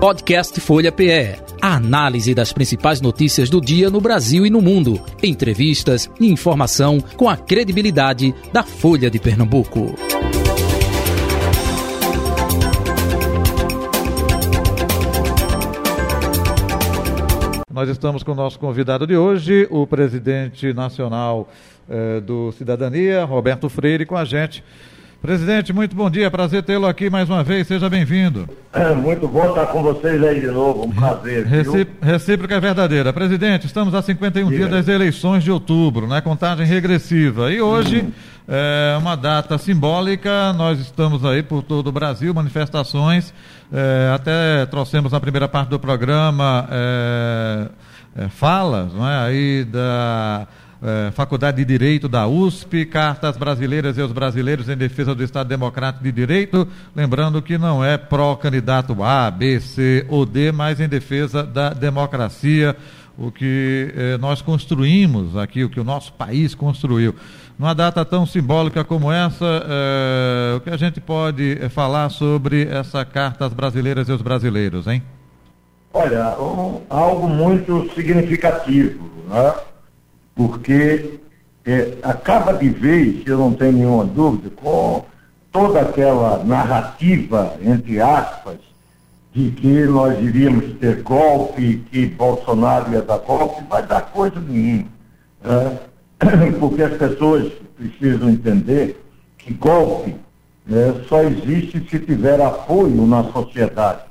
Podcast Folha PE. A análise das principais notícias do dia no Brasil e no mundo. Entrevistas e informação com a credibilidade da Folha de Pernambuco. Nós estamos com o nosso convidado de hoje, o presidente nacional eh, do Cidadania, Roberto Freire, com a gente. Presidente, muito bom dia, prazer tê-lo aqui mais uma vez, seja bem-vindo. É muito bom estar com vocês aí de novo, um prazer. Recí recíproca é verdadeira. Presidente, estamos a 51 Diga. dias das eleições de outubro, né? Contagem regressiva. E hoje é uma data simbólica, nós estamos aí por todo o Brasil, manifestações, é, até trouxemos na primeira parte do programa é falas, não é? Aí da é, Faculdade de Direito da USP, cartas brasileiras e os brasileiros em defesa do Estado Democrático de Direito, lembrando que não é pró-candidato A, B, C ou D, mas em defesa da democracia, o que é, nós construímos aqui, o que o nosso país construiu. Numa data tão simbólica como essa, é, o que a gente pode falar sobre essa Cartas Brasileiras e os Brasileiros, hein? Olha, um, algo muito significativo, né? Porque é, acaba de vez, eu não tenho nenhuma dúvida, com toda aquela narrativa, entre aspas, de que nós iríamos ter golpe, que Bolsonaro ia dar golpe, vai dar coisa nenhuma. Né? Porque as pessoas precisam entender que golpe né, só existe se tiver apoio na sociedade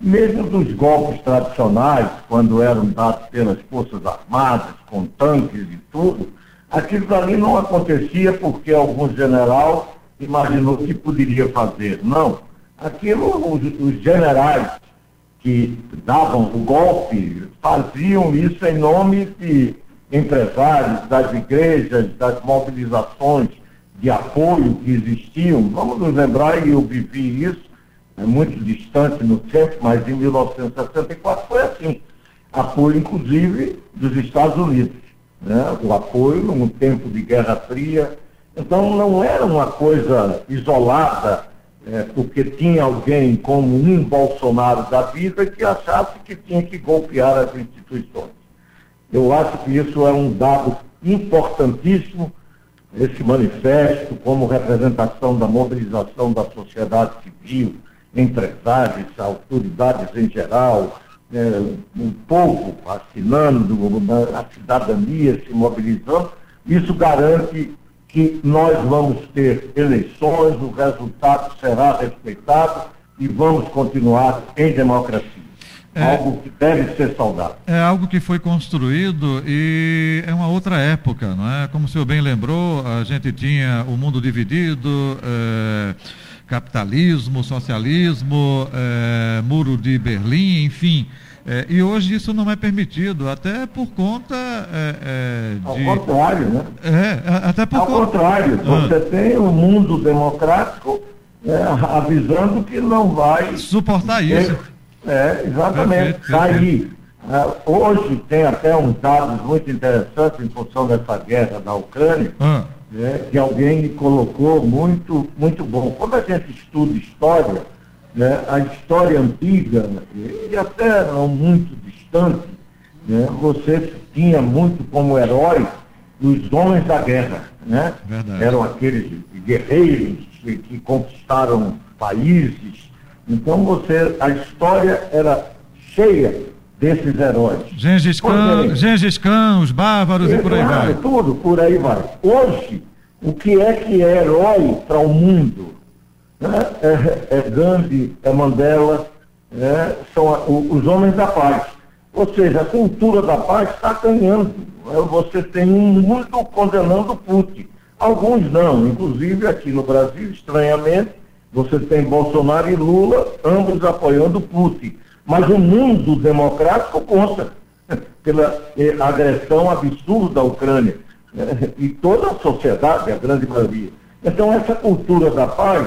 mesmo dos golpes tradicionais, quando eram dados pelas Forças Armadas, com tanques e tudo, aquilo ali não acontecia porque algum general imaginou que poderia fazer. Não. Aquilo, os, os generais que davam o golpe faziam isso em nome de empresários, das igrejas, das mobilizações de apoio que existiam. Vamos nos lembrar, e eu vivi isso, é muito distante no tempo, mas em 1964 foi assim. Apoio, inclusive, dos Estados Unidos. Né? O apoio num tempo de Guerra Fria. Então, não era uma coisa isolada, é, porque tinha alguém como um Bolsonaro da vida que achasse que tinha que golpear as instituições. Eu acho que isso é um dado importantíssimo, esse manifesto, como representação da mobilização da sociedade civil, empresários, autoridades em geral, é, o povo assinando, a cidadania se mobilizando, isso garante que nós vamos ter eleições, o resultado será respeitado e vamos continuar em democracia. É, algo que deve ser saudável. É algo que foi construído e é uma outra época, não é? Como o senhor bem lembrou, a gente tinha o mundo dividido. É capitalismo, socialismo, é, muro de Berlim, enfim. É, e hoje isso não é permitido, até por conta é, de... Ao contrário, né? É, até por Ao contrário, ah. você tem o um mundo democrático avisando que não vai... Suportar isso. É, exatamente, cair. hoje tem até uns dados muito interessantes em função dessa guerra da Ucrânia, ah né, que alguém colocou muito, muito bom. Quando a gente estuda história, né, a história antiga, e até não muito distante, né, você tinha muito como herói os homens da guerra. Né? Eram aqueles guerreiros que, que conquistaram países. Então você, a história era cheia desses heróis. Gengis Khan, Gengis Khan os bárbaros e por aí vai. Tudo, por aí vai. Hoje, o que é que é herói para o mundo? Né? É, é, Gandhi, é Mandela, né? são a, o, os homens da paz. Ou seja, a cultura da paz está ganhando. Né? Você tem um mundo condenando Putin. Alguns não, inclusive aqui no Brasil, estranhamente, você tem Bolsonaro e Lula, ambos apoiando Putin. Mas o mundo democrático conta pela eh, agressão absurda à Ucrânia. Né? E toda a sociedade, a grande maioria. Então, essa cultura da paz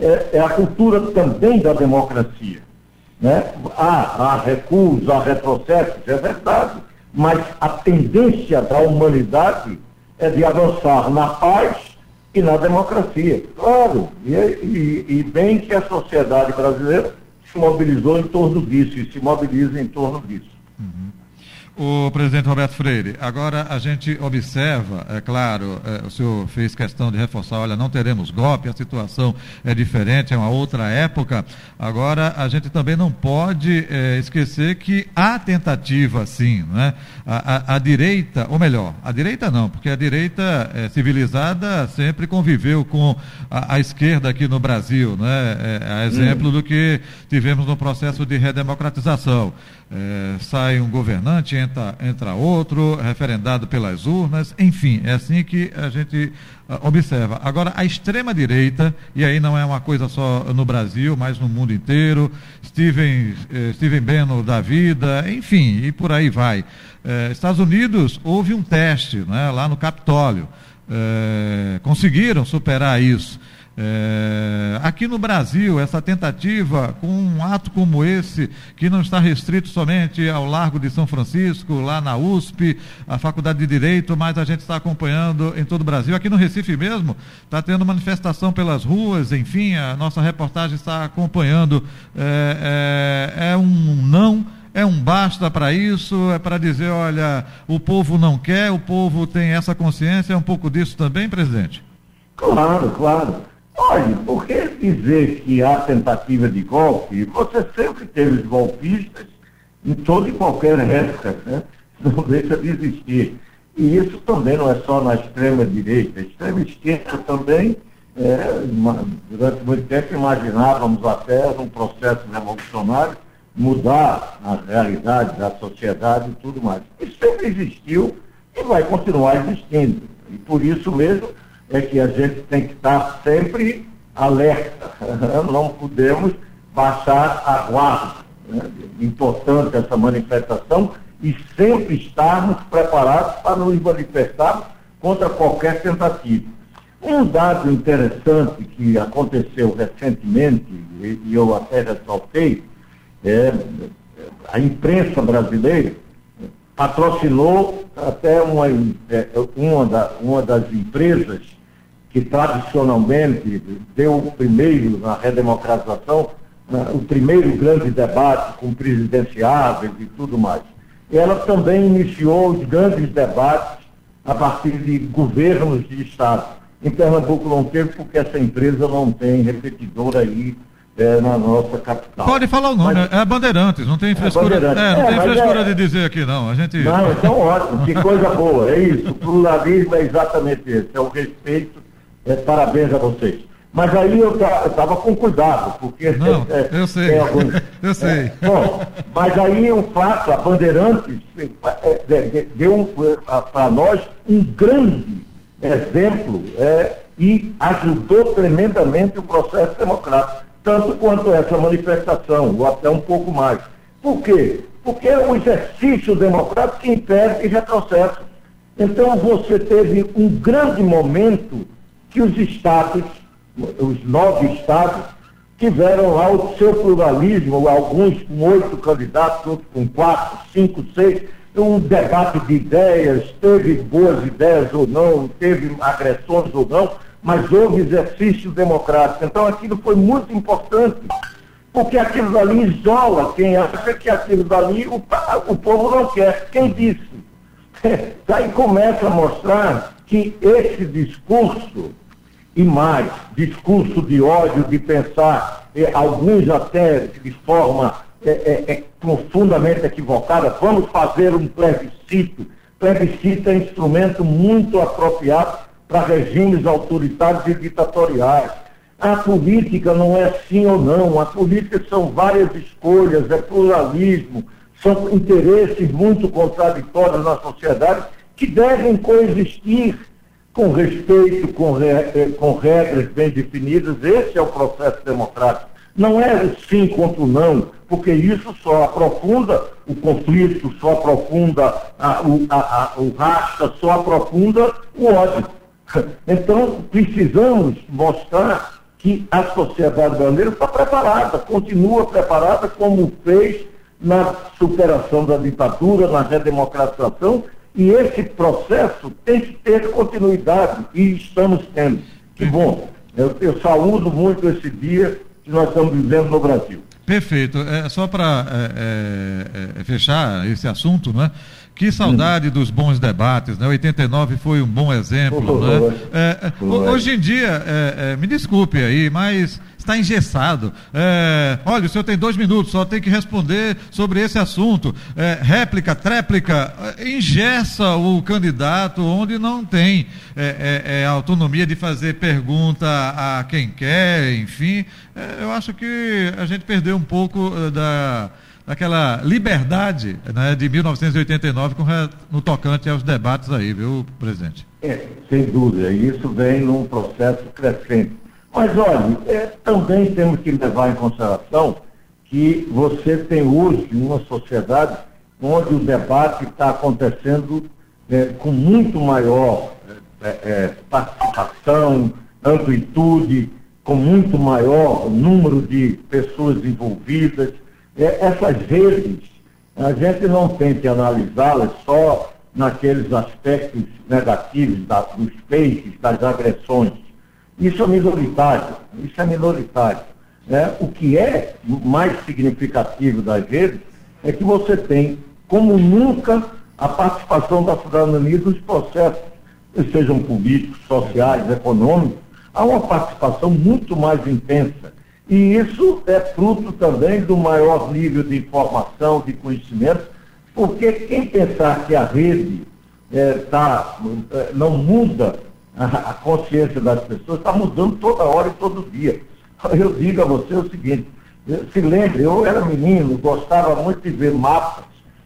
é, é a cultura também da democracia. Né? Há, há recuos, há retrocessos, é verdade, mas a tendência da humanidade é de avançar na paz e na democracia. Claro, e, e, e bem que a sociedade brasileira mobilizou em torno disso e se mobiliza em torno disso. Uhum. O presidente Roberto Freire, agora a gente observa, é claro, é, o senhor fez questão de reforçar, olha, não teremos golpe, a situação é diferente, é uma outra época. Agora, a gente também não pode é, esquecer que há tentativa, sim, né? A, a, a, direita, ou melhor, a direita não, porque a direita é, civilizada sempre conviveu com a, a, esquerda aqui no Brasil, né? É, a exemplo hum. do que tivemos no processo de redemocratização. É, sai um governante, entra, entra outro, referendado pelas urnas, enfim, é assim que a gente uh, observa. Agora, a extrema-direita, e aí não é uma coisa só no Brasil, mas no mundo inteiro, Steven, eh, Steven Bannon da vida, enfim, e por aí vai. Eh, Estados Unidos, houve um teste né, lá no Capitólio, eh, conseguiram superar isso. É, aqui no Brasil, essa tentativa, com um ato como esse, que não está restrito somente ao Largo de São Francisco, lá na USP, a Faculdade de Direito, mas a gente está acompanhando em todo o Brasil. Aqui no Recife mesmo, está tendo manifestação pelas ruas, enfim, a nossa reportagem está acompanhando. É, é, é um não é um basta para isso, é para dizer, olha, o povo não quer, o povo tem essa consciência, é um pouco disso também, presidente? Claro, claro. Olha, por que dizer que há tentativa de golpe? Você sempre teve golpistas em toda e qualquer época, né? não deixa de existir. E isso também não é só na extrema-direita. A extrema-esquerda também, é, durante muito tempo, imaginávamos até um processo revolucionário mudar a realidade da sociedade e tudo mais. Isso sempre existiu e vai continuar existindo. E por isso mesmo é que a gente tem que estar sempre alerta. Não podemos baixar a guarda. Né? Importante essa manifestação e sempre estarmos preparados para nos manifestar contra qualquer tentativa. Um dado interessante que aconteceu recentemente, e eu até ressaltei, é a imprensa brasileira patrocinou até uma, é, uma, da, uma das empresas que tradicionalmente deu o primeiro na redemocratização, o primeiro grande debate com presidenciáveis e tudo mais. Ela também iniciou os grandes debates a partir de governos de Estado. Em Pernambuco não teve, porque essa empresa não tem repetidor aí é, na nossa capital. Pode falar o nome, mas, é Bandeirantes, não tem é frescura, é, não é, tem frescura de dizer aqui não. A gente... Não, então ótimo, que coisa boa, é isso. O pluralismo é exatamente esse, é o respeito é, parabéns a vocês. Mas aí eu estava com cuidado, porque. Não, é, eu sei. Alguns, eu sei. É, bom, mas aí um fato, a Bandeirantes é, é, deu para nós um grande exemplo é, e ajudou tremendamente o processo democrático, tanto quanto essa manifestação, ou até um pouco mais. Por quê? Porque é o exercício democrático que impede retrocesso. Então você teve um grande momento que os estados, os nove estados, tiveram lá o seu pluralismo, alguns com oito candidatos, outros com quatro, cinco, seis, um debate de ideias, teve boas ideias ou não, teve agressões ou não, mas houve exercício democrático. Então aquilo foi muito importante, porque aquilo dali isola quem acha que aquilo dali o, o povo não quer. Quem disse? Daí começa a mostrar que esse discurso e mais, discurso de ódio, de pensar, eh, alguns até de forma é, profundamente equivocada, vamos fazer um plebiscito. Plebiscito é instrumento muito apropriado para regimes autoritários e ditatoriais. A política não é sim ou não, a política são várias escolhas, é pluralismo, são interesses muito contraditórios na sociedade que devem coexistir com respeito, com, re, eh, com regras bem definidas. Esse é o processo democrático. Não é sim contra o não, porque isso só aprofunda o conflito, só aprofunda a, o, a, a, o rasta, só aprofunda o ódio. Então, precisamos mostrar que a sociedade brasileira está preparada, continua preparada, como fez na superação da ditadura, na redemocratização e esse processo tem que ter continuidade, e estamos tendo. Que bom. Eu, eu saúdo muito esse dia que nós estamos vivendo no Brasil. Perfeito. É, só para é, é, é, fechar esse assunto, né? Que saudade dos bons debates, né? 89 foi um bom exemplo, né? É, é, hoje em dia, é, é, me desculpe aí, mas está engessado. É, olha, o senhor tem dois minutos, só tem que responder sobre esse assunto. É, réplica, tréplica, engessa o candidato onde não tem autonomia de fazer pergunta a quem quer, enfim. eu acho que a gente perdeu um pouco da daquela liberdade né, de 1989 com, no tocante aos debates aí, viu, presidente? É, sem dúvida, isso vem num processo crescente. Mas olha, é, também temos que levar em consideração que você tem hoje uma sociedade onde o debate está acontecendo é, com muito maior é, é participação, amplitude, com muito maior número de pessoas envolvidas essas redes, a gente não tem que analisá-las só naqueles aspectos negativos da, dos fakes, das agressões. Isso é minoritário, isso é minoritário. Né? O que é mais significativo das redes é que você tem, como nunca, a participação da cidadania dos processos, sejam políticos, sociais, econômicos, há uma participação muito mais intensa. E isso é fruto também do maior nível de informação, de conhecimento, porque quem pensar que a rede é, tá, é, não muda a, a consciência das pessoas, está mudando toda hora e todo dia. Eu digo a você o seguinte, se lembre, eu era menino, gostava muito de ver mapas,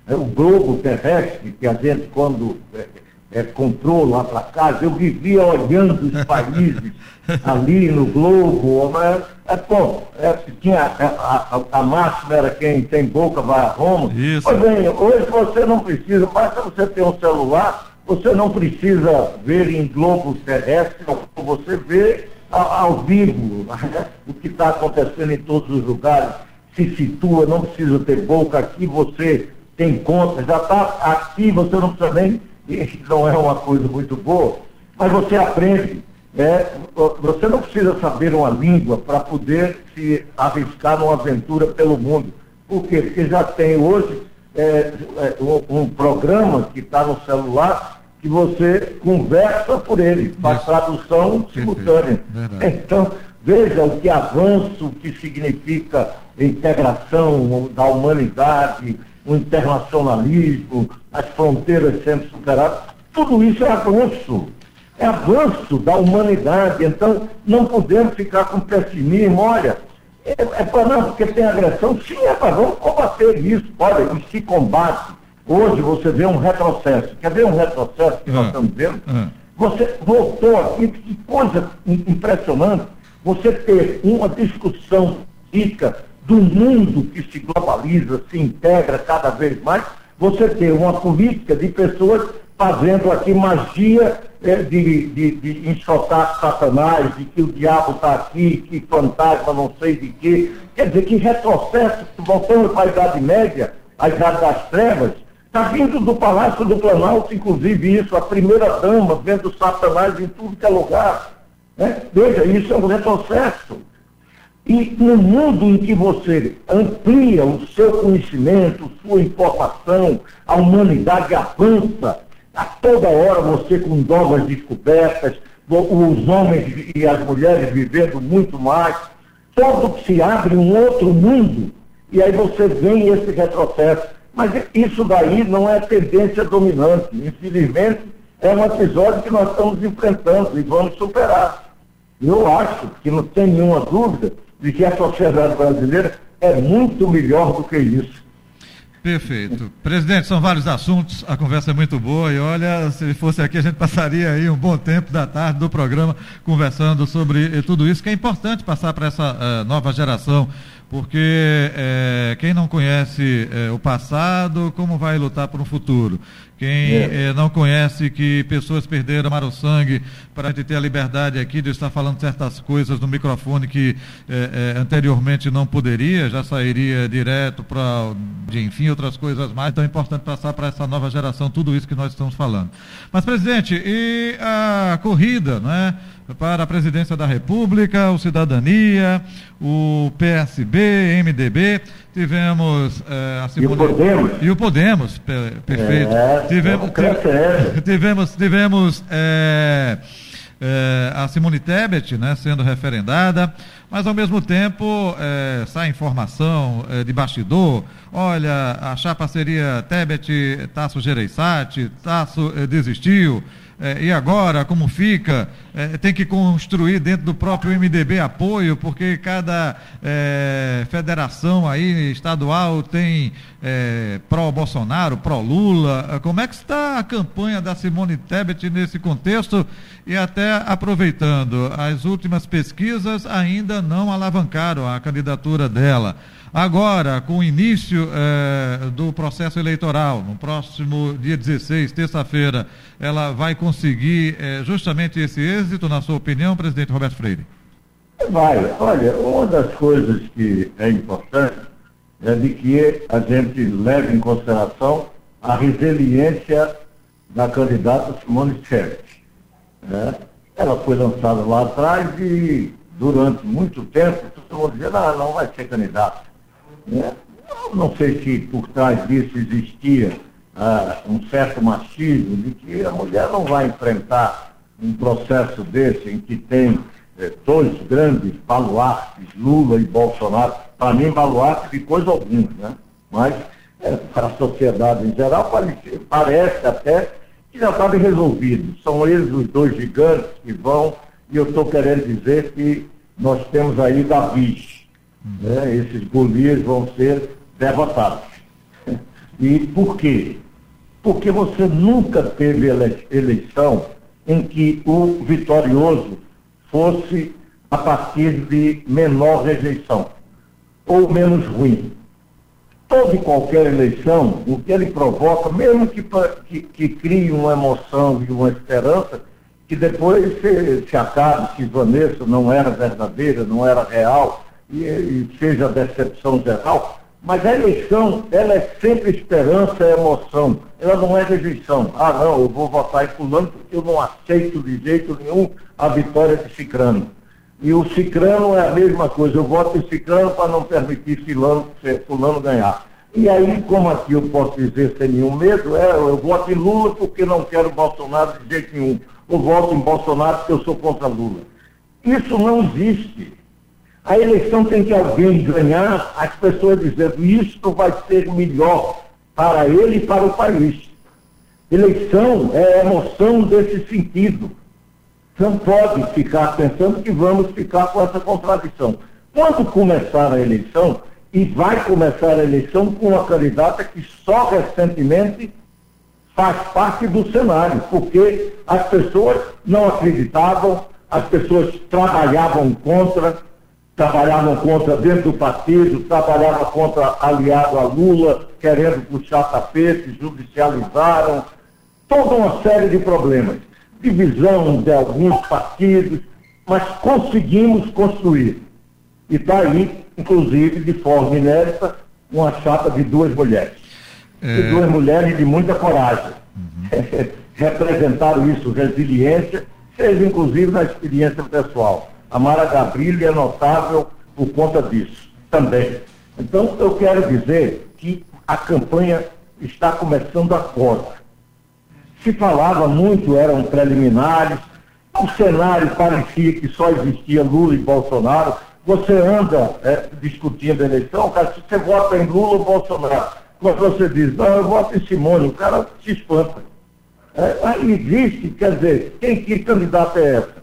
o globo terrestre, que a gente quando é, comprou lá para casa, eu vivia olhando os países ali no Globo, mas, é, bom, é, tinha, a, a, a, máxima era quem tem boca vai a Roma. Isso. Pois bem, hoje você não precisa, basta você ter um celular, você não precisa ver em globo terrestre, você vê ao, ao vivo né? o que está acontecendo em todos os lugares, se situa, não precisa ter boca, aqui você tem conta, já está aqui, você não precisa nem não é uma coisa muito boa, mas você aprende. É, você não precisa saber uma língua para poder se arriscar numa aventura pelo mundo. Por quê? Porque já tem hoje é, é, um, um, programa que está no celular que você conversa por ele, faz tradução simultânea. Então, veja o que avanço, o que significa integração da humanidade, o internacionalismo, as fronteiras sendo superadas, tudo isso é avanço. É avanço da humanidade. Então, não podemos ficar com pessimismo. Olha, é, é para não, porque tem agressão. Sim, é para vamos combater isso. Olha, e se combate. Hoje você vê um retrocesso. Quer ver um retrocesso que nós ah, estamos vendo? Ah. Você voltou aqui, que coisa impressionante, você ter uma discussão rica do mundo que se globaliza, se integra cada vez mais, você ter uma política de pessoas fazendo aqui magia é, de, de, de enxotar Satanás, de que o diabo está aqui, que fantasma não sei de quê. Quer dizer, que retrocesso, voltando para a Idade Média, a Idade das Trevas, está vindo do Palácio do Planalto, inclusive isso, a primeira dama vendo Satanás em tudo que é lugar. Né? Veja, isso é um retrocesso. E no mundo em que você amplia o seu conhecimento, sua informação, a humanidade avança, a toda hora você com novas descobertas, os homens e as mulheres vivendo muito mais, todo que se abre um outro mundo, e aí você vem esse retrocesso. Mas isso daí não é tendência dominante. Infelizmente, é um episódio que nós estamos enfrentando e vamos superar. Eu acho que não tem nenhuma dúvida de que a sociedade brasileira é muito melhor do que isso. Perfeito. Presidente, são vários assuntos, a conversa é muito boa e olha, se fosse aqui a gente passaria aí um bom tempo da tarde do programa conversando sobre tudo isso que é importante passar para essa uh, nova geração porque é, quem não conhece é, o passado, como vai lutar por um futuro? Quem é. é não conhece que pessoas perderam o sangue para a gente ter a liberdade aqui de estar falando certas coisas no microfone que é, é, anteriormente não poderia, já sairia direto para, enfim, outras coisas mais. Então é importante passar para essa nova geração tudo isso que nós estamos falando. Mas, presidente, e a corrida, não é? Para a presidência da República, o Cidadania, o PSB, MDB, tivemos é, a Simone... E o Podemos. E o Podemos, perfeito. É, tivemos, tivemos, tivemos é, é, a Simone Tebet né, sendo referendada, mas ao mesmo tempo é, sai informação é, de bastidor, olha, a chapa seria Tebet, Tasso Gereissati, Tasso é, desistiu, é, e agora, como fica? É, tem que construir dentro do próprio MDB apoio, porque cada é, federação aí estadual tem é, pró-Bolsonaro, pró-Lula. Como é que está a campanha da Simone Tebet nesse contexto? E até aproveitando, as últimas pesquisas ainda não alavancaram a candidatura dela. Agora, com o início eh, do processo eleitoral, no próximo dia 16, terça-feira, ela vai conseguir eh, justamente esse êxito, na sua opinião, presidente Roberto Freire? Vai. Olha, uma das coisas que é importante é de que a gente leve em consideração a resiliência da candidata Simone Tebet. Né? Ela foi lançada lá atrás e durante muito tempo todo mundo dizia, não, não vai ser candidata. Né? Não sei se por trás disso existia ah, um certo machismo de que a mulher não vai enfrentar um processo desse em que tem eh, dois grandes baluartes, Lula e Bolsonaro. Para mim, baluarte de coisa alguma, né? mas eh, para a sociedade em geral parece, parece até que já estava resolvido. São eles os dois gigantes que vão, e eu estou querendo dizer que nós temos aí Davi né, esses Golias vão ser derrotados. E por quê? Porque você nunca teve eleição em que o vitorioso fosse a partir de menor rejeição ou menos ruim. Toda e qualquer eleição, o que ele provoca, mesmo que, que, que crie uma emoção e uma esperança, que depois se, se acabe, se Vanessa não era verdadeira, não era real, e, e seja decepção geral, mas a eleição, ela é sempre esperança, é emoção. Ela não é rejeição. Ah, não, eu vou votar em fulano porque eu não aceito de jeito nenhum a vitória de Cicrano. E o Cicrano é a mesma coisa. Eu voto em Cicrano para não permitir fulano, fulano ganhar. E aí, como aqui eu posso dizer sem nenhum medo, é, eu voto em Lula porque não quero Bolsonaro de jeito nenhum. Eu voto em Bolsonaro porque eu sou contra Lula. Isso não existe. A eleição tem que alguém ganhar, as pessoas dizendo isso vai ser melhor para ele e para o país. Eleição é emoção desse sentido. Não pode ficar pensando que vamos ficar com essa contradição. Quando começar a eleição, e vai começar a eleição com uma candidata que só recentemente faz parte do cenário, porque as pessoas não acreditavam, as pessoas trabalhavam contra, trabalhavam contra dentro do partido, trabalhavam contra aliado a Lula, querendo puxar tapete, judicializaram, toda uma série de problemas. Divisão de alguns partidos, mas conseguimos construir. E está aí, inclusive, de forma inédita, uma chapa de duas mulheres. É... E duas mulheres de muita coragem. Uhum. Representaram isso, resiliência, fez inclusive na experiência pessoal. A Mara Gabrilli é notável por conta disso também. Então, eu quero dizer que a campanha está começando agora. Se falava muito, eram preliminares, o cenário parecia que só existia Lula e Bolsonaro. Você anda é, discutindo a eleição, cara, se você vota em Lula ou Bolsonaro, quando você diz, não, eu voto em Simone, o cara se espanta. É, existe, quer dizer, quem que candidato é essa?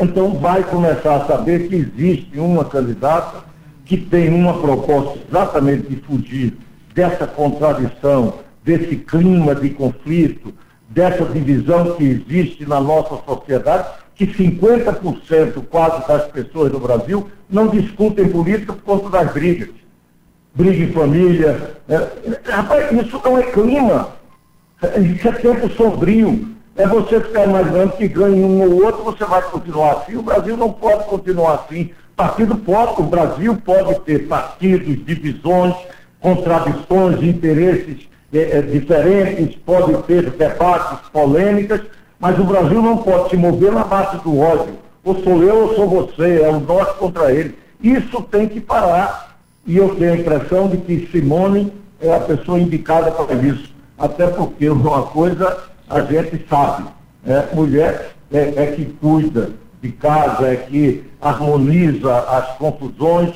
Então vai começar a saber que existe uma candidata que tem uma proposta exatamente de fugir dessa contradição, desse clima de conflito, dessa divisão que existe na nossa sociedade, que 50% quase das pessoas do Brasil não discutem política por conta das brigas. Briga em família. É, rapaz, isso não é clima. Isso é tempo sombrio é você ficar imaginando que ganhe um ou outro, você vai continuar assim. O Brasil não pode continuar assim. Partido pode, o Brasil pode ter partidos, divisões, contradições, interesses é, diferentes, pode ter debates, polêmicas, mas o Brasil não pode se mover na base do ódio, ou sou eu ou sou você, é o nós contra ele. Isso tem que parar. E eu tenho a impressão de que Simone é a pessoa indicada para isso. Até porque uma coisa a gente sabe, né? mulher é, é que cuida de casa, é que harmoniza as confusões.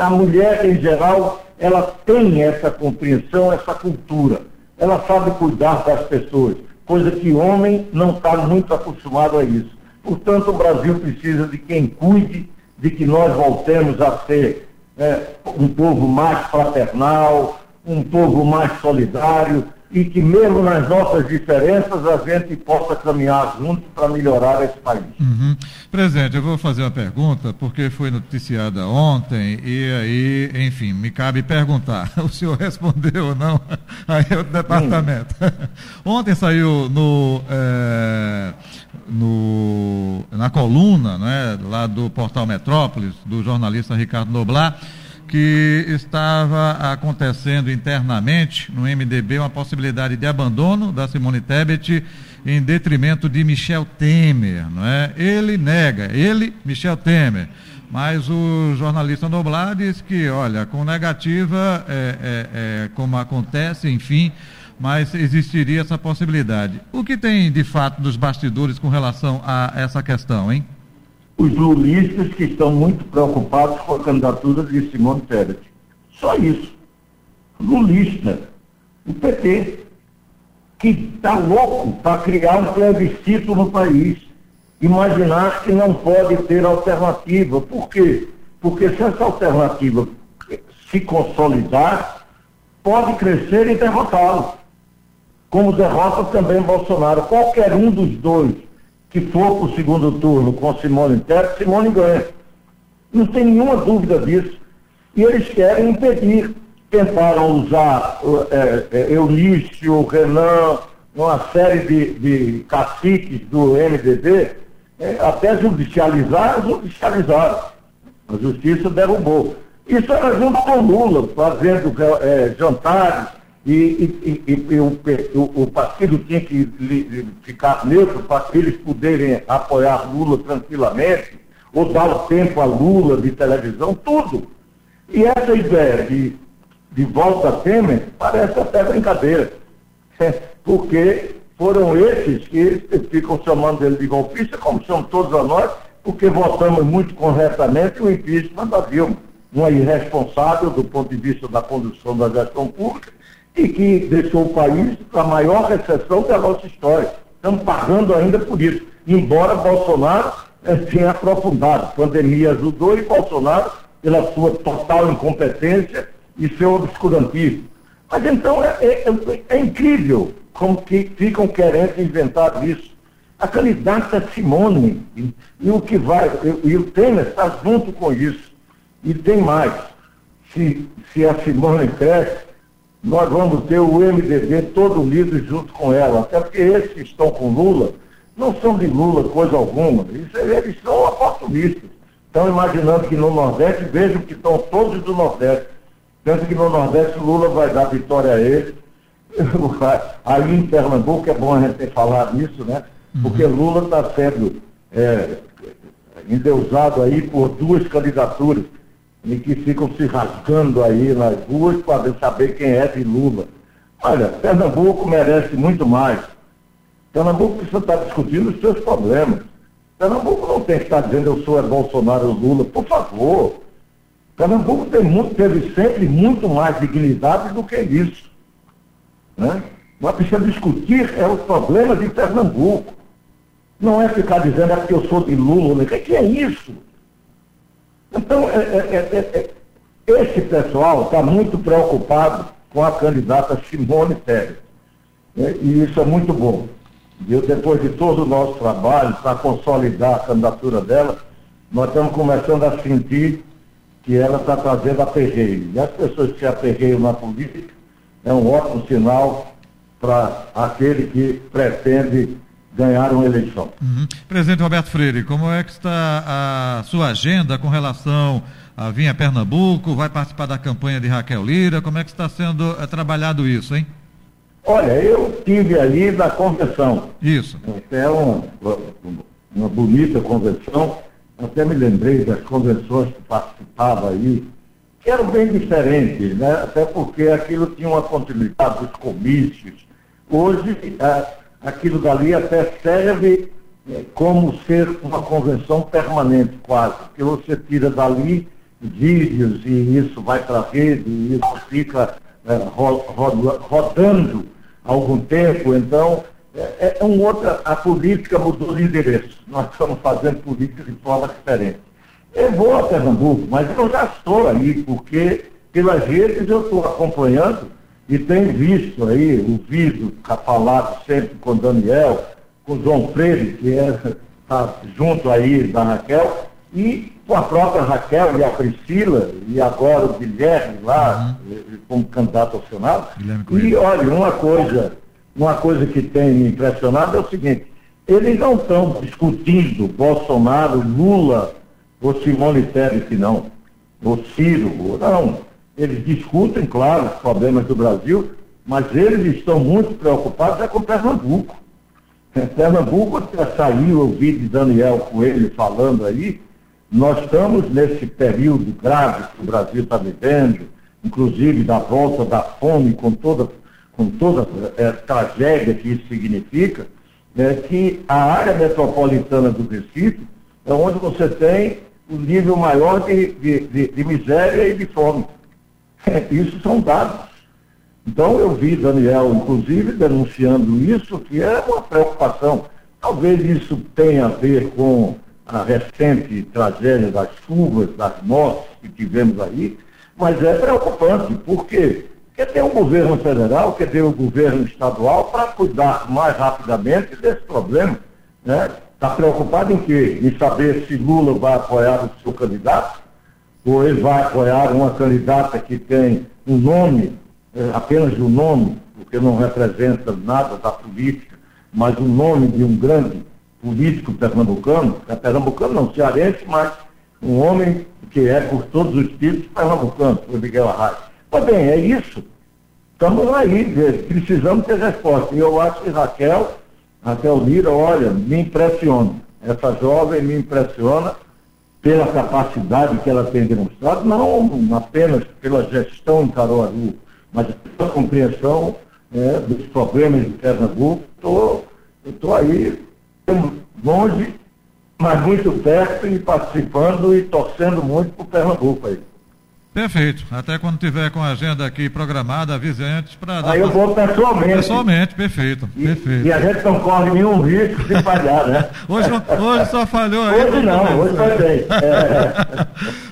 A mulher, em geral, ela tem essa compreensão, essa cultura. Ela sabe cuidar das pessoas, coisa que homem não está muito acostumado a isso. Portanto, o Brasil precisa de quem cuide, de que nós voltemos a ser é, um povo mais fraternal, um povo mais solidário, e que mesmo nas nossas diferenças a gente possa caminhar juntos para melhorar esse país. Uhum. Presidente, eu vou fazer uma pergunta, porque foi noticiada ontem, e aí, enfim, me cabe perguntar. O senhor respondeu ou não? Aí é o departamento. ontem saiu no, é, no, na coluna, né, lá do portal Metrópolis, do jornalista Ricardo Noblar, que estava acontecendo internamente no MDB uma possibilidade de abandono da Simone Tebet em detrimento de Michel Temer, não é? Ele nega, ele, Michel Temer. Mas o jornalista Noblar diz que, olha, com negativa, é, é, é, como acontece, enfim, mas existiria essa possibilidade. O que tem de fato dos bastidores com relação a essa questão, hein? Os lulistas que estão muito preocupados com a candidatura de Simone Tebet. Só isso. Lulista. O PT, que está louco para criar um plebiscito no país. Imaginar que não pode ter alternativa. Por quê? Porque se essa alternativa se consolidar, pode crescer e derrotá-lo. Como derrota também Bolsonaro. Qualquer um dos dois que for para o segundo turno com Simone Tebet, Simone ganha. Não tem nenhuma dúvida disso. E eles querem impedir. Tentaram usar é, é, Renan, uma série de, de caciques do MDB, é, até judicializar, judicializaram. A justiça derrubou. Isso era junto com Lula, fazendo é, jantares, e, e, e, e o, o, o, partido tinha que ficar neutro para eles poderem apoiar Lula tranquilamente, ou dar o tempo a Lula de televisão, tudo. E essa ideia de, de volta a Temer parece até brincadeira, é, porque foram esses que ficam chamando ele de golpista, como chamam todos a nós, porque votamos muito corretamente o impeachment da Dilma, uma irresponsável do ponto de vista da condução da gestão pública, e que deixou o país a maior recessão da nossa história. Estamos pagando ainda por isso. Embora Bolsonaro eh, tenha aprofundado. A pandemia ajudou e Bolsonaro, pela sua total incompetência e seu obscurantismo. Mas então é, é, é, é incrível como que ficam querendo inventar isso. A candidata Simone, e, e o que vai, e, e o Temer está junto com isso. E tem mais. Se, se a Simone cresce, nós vamos ter o MDB todo unido junto com ela. Até porque esses que estão com Lula não são de Lula coisa alguma. Eles são oportunistas. Estão imaginando que no Nordeste, vejam que estão todos do Nordeste. Tanto que no Nordeste Lula vai dar vitória a eles. Aí em Pernambuco é bom a gente ter falado isso, né? Porque. Lula está sendo é, endeusado aí por duas candidaturas e que ficam se rasgando aí nas ruas para saber quem é de Lula. Olha, Pernambuco merece muito mais. Pernambuco precisa estar discutindo os seus problemas. Pernambuco não tem que estar dizendo eu sou é Bolsonaro ou Lula, por favor. Pernambuco tem muito, teve sempre muito mais dignidade do que isso. Né? Mas precisa discutir é o problema de Pernambuco. Não é ficar dizendo é porque eu sou de Lula. O que é isso? Então, é, é, é, esse pessoal está muito preocupado com a candidata Simone Tebet. Né? E isso é muito bom. Eu, depois de todo o nosso trabalho para consolidar a candidatura dela, nós estamos começando a sentir que ela está trazendo aperreio. E as pessoas que se aperreiam na política é um ótimo sinal para aquele que pretende ganhar uma eleição. Uhum. Presidente Roberto Freire, como é que está a sua agenda com relação a vir a Pernambuco? Vai participar da campanha de Raquel Lira? Como é que está sendo é, trabalhado isso, hein? Olha, eu tive ali na convenção. Isso. Então, uma bonita convenção. Até me lembrei das convenções que participava aí, que eram bem diferentes, né? até porque aquilo tinha uma continuidade dos comícios. Hoje, é, aquilo dali até serve é, como ser uma convenção permanente, quase, porque você tira dali vídeos e isso vai para a rede, e isso fica é, ro, ro, rodando algum tempo, então é, é um outra, a política mudou de endereço. Nós estamos fazendo política de forma diferente. Eu vou a Pernambuco, mas eu já estou aí, porque pelas redes eu estou acompanhando e tenho visto aí, ouvido, falado sempre com Daniel, com João Freire, que está é, tá junto aí da Raquel, e com a própria Raquel e a Priscila, e agora o Guilherme lá, uhum. como candidato ao Senado. E olha, uma coisa, uma coisa que tem me impressionado é o seguinte, eles não estão discutindo Bolsonaro, Lula ou Simone Tebet, não, ou Ciro, não. Eles discutem, claro, os problemas do Brasil, mas eles estão muito preocupados é com Pernambuco. Pernambuco até saiu, eu vi de Daniel Coelho falando aí, nós estamos nesse período grave que o Brasil está vivendo, inclusive da volta da fome, com toda, com toda é, tragédia que isso significa, é, que a área metropolitana do Recife é onde você tem o nível maior de, de, de, de miséria e de fome. É, isso são dados. Então eu vi Daniel, inclusive, denunciando isso, que é uma preocupação. Talvez isso tenha a ver com a recente tragédia das chuvas, das mortes que tivemos aí, mas é preocupante? Porque tem um governo federal, quer ter um governo estadual para cuidar mais rapidamente desse problema. Né? Está preocupado em quê? Em saber se Lula vai apoiar o seu candidato, ou ele vai apoiar uma candidata que tem um nome, é, apenas o um nome, porque não representa nada da política, mas o nome de um grande político pernambucano, é pernambucano não, cearense, mas um homem que é, por todos os títulos, pernambucano, foi Miguel Arraes. Pois bem, é isso. Estamos aí, precisamos ter resposta. E eu acho que Raquel, Raquel Lira, olha, me impressiona. Essa jovem me impressiona pela capacidade que ela tem demonstrado, não apenas pela gestão em Caruaru, mas pela compreensão é, dos problemas de Pernambuco. Estou aí longe, mas muito perto e participando e torcendo muito para o Pernambuco aí. Perfeito. Até quando tiver com a agenda aqui programada, avise antes para dar. Aí eu vou pessoalmente. Pessoalmente, perfeito. E, perfeito. e a gente não corre nenhum risco de falhar, né? hoje, hoje só falhou aí. Hoje não, hoje foi bem. É.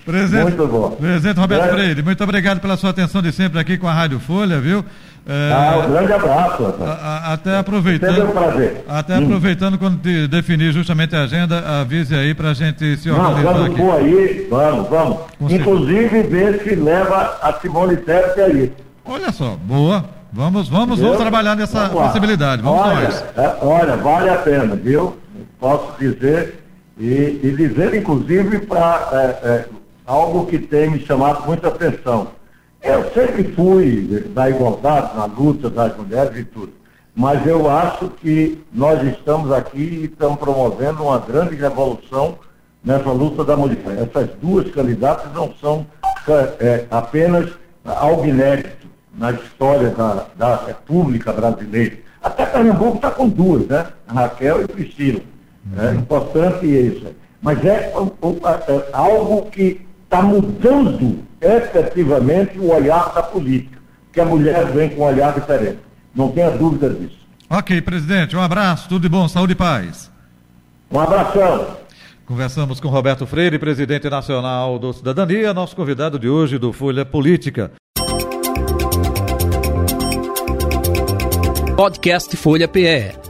Presidente, muito bom. Presidente Roberto é. Freire, muito obrigado pela sua atenção de sempre aqui com a Rádio Folha, viu? É, ah, um grande abraço. A, a, até aproveitando. Sempre um prazer. Até hum. aproveitando quando te definir justamente a agenda, avise aí para a gente se organizar. Não, vamos por aí, vamos, vamos. Com Inclusive ver se leva a Simone Tebet aí. Olha só, boa. Vamos, vamos, vamos trabalhar nessa vamos possibilidade. Vamos olha, é, olha, vale a pena, viu? Posso dizer, e, e dizer, inclusive, para é, é, algo que tem me chamado muita atenção eu sempre fui da igualdade, na luta das mulheres e tudo. Mas eu acho que nós estamos aqui e estamos promovendo uma grande revolução nessa luta da mulher. Essas duas candidatas não são é, apenas algo inédito na história da, da República Brasileira. Até Pernambuco está com duas, né? Raquel e Priscila. É uhum. importante isso. Mas é, é algo que está mudando efetivamente o olhar da política, que a mulher vem com um olhar diferente. Não tenha dúvida disso. Ok, presidente, um abraço, tudo de bom, saúde e paz. Um abração. Conversamos com Roberto Freire, presidente nacional do Cidadania, nosso convidado de hoje do Folha Política. Podcast Folha PE.